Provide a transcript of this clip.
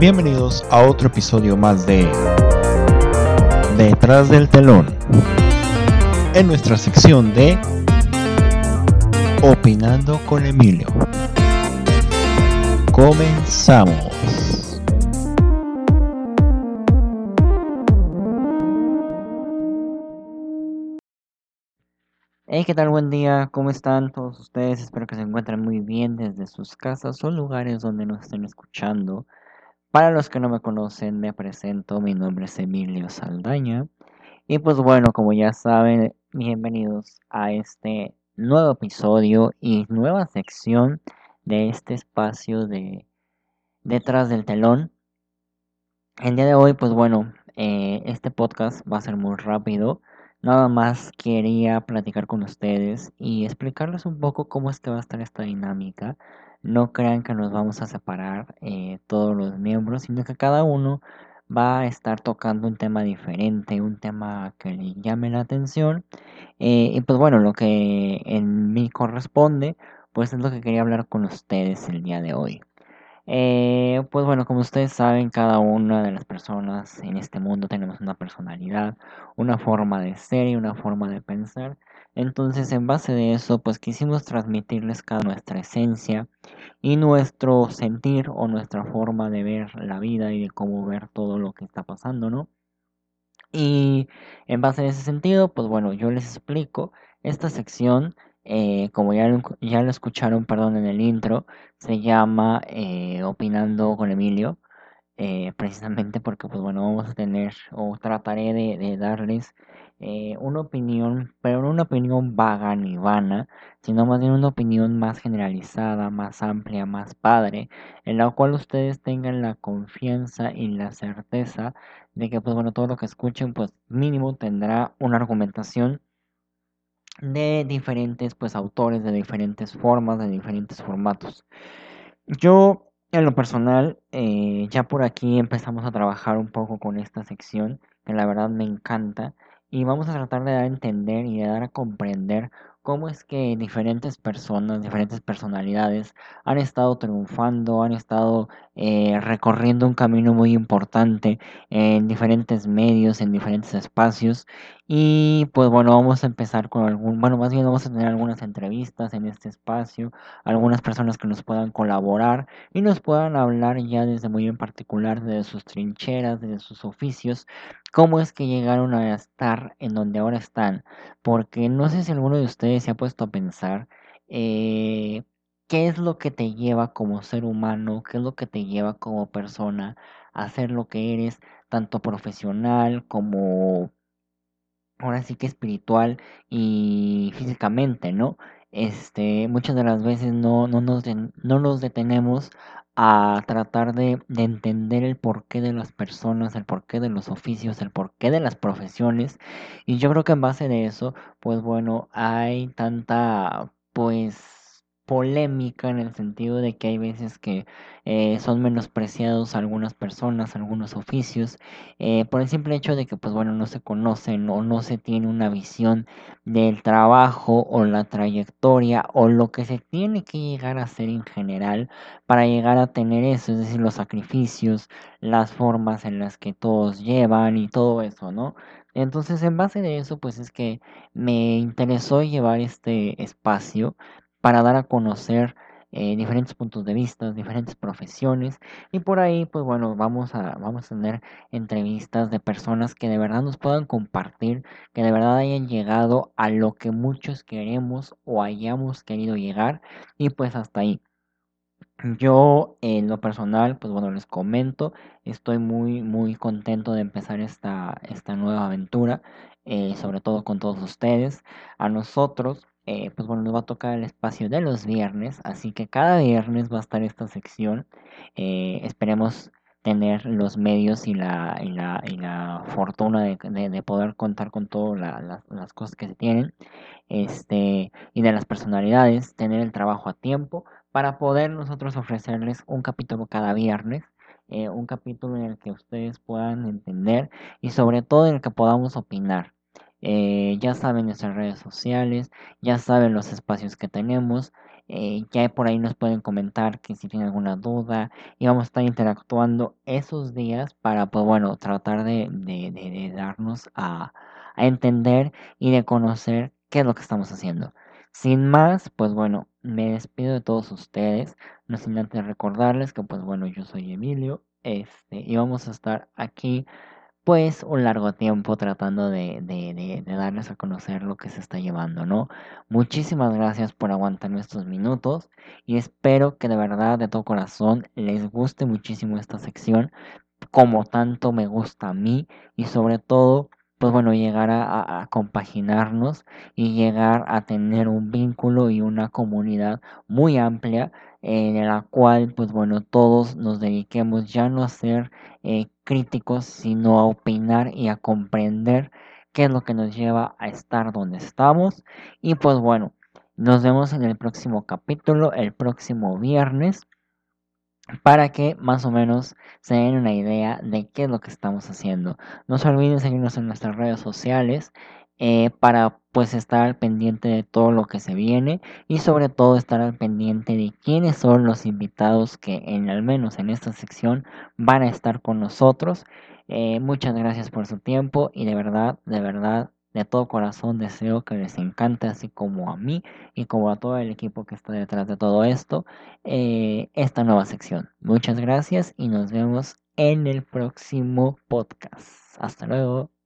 Bienvenidos a otro episodio más de Detrás del telón. En nuestra sección de Opinando con Emilio. Comenzamos. Hey, ¿qué tal? Buen día, ¿cómo están todos ustedes? Espero que se encuentren muy bien desde sus casas o lugares donde nos estén escuchando. Para los que no me conocen, me presento, mi nombre es Emilio Saldaña. Y pues bueno, como ya saben, bienvenidos a este nuevo episodio y nueva sección de este espacio de Detrás del telón. El día de hoy, pues bueno, eh, este podcast va a ser muy rápido. Nada más quería platicar con ustedes y explicarles un poco cómo es que va a estar esta dinámica. No crean que nos vamos a separar eh, todos los miembros, sino que cada uno va a estar tocando un tema diferente, un tema que le llame la atención. Eh, y pues bueno, lo que en mí corresponde, pues es lo que quería hablar con ustedes el día de hoy. Eh, pues bueno, como ustedes saben, cada una de las personas en este mundo tenemos una personalidad, una forma de ser y una forma de pensar. Entonces, en base de eso, pues quisimos transmitirles cada nuestra esencia y nuestro sentir o nuestra forma de ver la vida y de cómo ver todo lo que está pasando, ¿no? Y en base a ese sentido, pues bueno, yo les explico esta sección eh, como ya lo, ya lo escucharon, perdón, en el intro, se llama eh, Opinando con Emilio, eh, precisamente porque, pues bueno, vamos a tener, o trataré de, darles una opinión, pero no una opinión vaga ni vana, sino más bien una opinión más generalizada, más amplia, más padre, en la cual ustedes tengan la confianza y la certeza de que, pues bueno, todo lo que escuchen, pues mínimo tendrá una argumentación de diferentes pues autores, de diferentes formas, de diferentes formatos. Yo en lo personal, eh, ya por aquí empezamos a trabajar un poco con esta sección, que la verdad me encanta, y vamos a tratar de dar a entender y de dar a comprender cómo es que diferentes personas, diferentes personalidades han estado triunfando, han estado eh, recorriendo un camino muy importante en diferentes medios, en diferentes espacios. Y pues bueno, vamos a empezar con algún, bueno, más bien vamos a tener algunas entrevistas en este espacio, algunas personas que nos puedan colaborar y nos puedan hablar ya desde muy en particular de sus trincheras, de sus oficios, cómo es que llegaron a estar en donde ahora están. Porque no sé si alguno de ustedes se ha puesto a pensar eh, qué es lo que te lleva como ser humano, qué es lo que te lleva como persona a ser lo que eres, tanto profesional como ahora sí que espiritual y físicamente, ¿no? Este, muchas de las veces no, no, nos, no nos detenemos a tratar de, de, entender el porqué de las personas, el porqué de los oficios, el porqué de las profesiones. Y yo creo que en base de eso, pues bueno, hay tanta, pues polémica en el sentido de que hay veces que eh, son menospreciados algunas personas, algunos oficios, eh, por el simple hecho de que pues bueno no se conocen o no se tiene una visión del trabajo o la trayectoria o lo que se tiene que llegar a hacer en general para llegar a tener eso, es decir, los sacrificios, las formas en las que todos llevan y todo eso, ¿no? Entonces, en base de eso, pues es que me interesó llevar este espacio para dar a conocer eh, diferentes puntos de vista, diferentes profesiones y por ahí pues bueno vamos a, vamos a tener entrevistas de personas que de verdad nos puedan compartir, que de verdad hayan llegado a lo que muchos queremos o hayamos querido llegar y pues hasta ahí. Yo en lo personal, pues bueno, les comento, estoy muy muy contento de empezar esta, esta nueva aventura, eh, sobre todo con todos ustedes. A nosotros eh, pues bueno, nos va a tocar el espacio de los viernes, así que cada viernes va a estar esta sección. Eh, esperemos tener los medios y la, y la, y la fortuna de, de, poder contar con todas las cosas que se tienen este, y de las personalidades, tener el trabajo a tiempo para poder nosotros ofrecerles un capítulo cada viernes. Eh, un capítulo en el que ustedes puedan entender y sobre todo en el que podamos opinar. Eh, ya saben nuestras redes sociales, ya saben los espacios que tenemos. Eh, ya por ahí nos pueden comentar que si tienen alguna duda y vamos a estar interactuando esos días para, pues bueno, tratar de, de, de darnos a, a entender y de conocer qué es lo que estamos haciendo. Sin más, pues bueno, me despido de todos ustedes, no sin antes recordarles que pues bueno, yo soy Emilio, este, y vamos a estar aquí pues un largo tiempo tratando de, de, de, de darles a conocer lo que se está llevando, ¿no? Muchísimas gracias por aguantarme estos minutos y espero que de verdad, de todo corazón, les guste muchísimo esta sección, como tanto me gusta a mí y sobre todo pues bueno, llegar a, compaginarnos y llegar a tener un vínculo y una comunidad muy amplia en la cual, pues bueno, todos nos dediquemos ya no a ser eh, críticos, sino a opinar y a comprender qué es lo que nos lleva a estar donde estamos. Y pues bueno, nos vemos en el próximo capítulo, el próximo viernes para que más o menos se den una idea de qué es lo que estamos haciendo. No se olviden seguirnos en nuestras redes sociales eh, para pues estar pendiente de todo lo que se viene y sobre todo estar al pendiente de quiénes son los invitados que en al menos en esta sección van a estar con nosotros. Eh, muchas gracias por su tiempo y de verdad, de verdad, de todo corazón deseo que les encante, así como a mí y como a todo el equipo que está detrás de todo esto, eh, esta nueva sección. Muchas gracias y nos vemos en el próximo podcast. Hasta luego.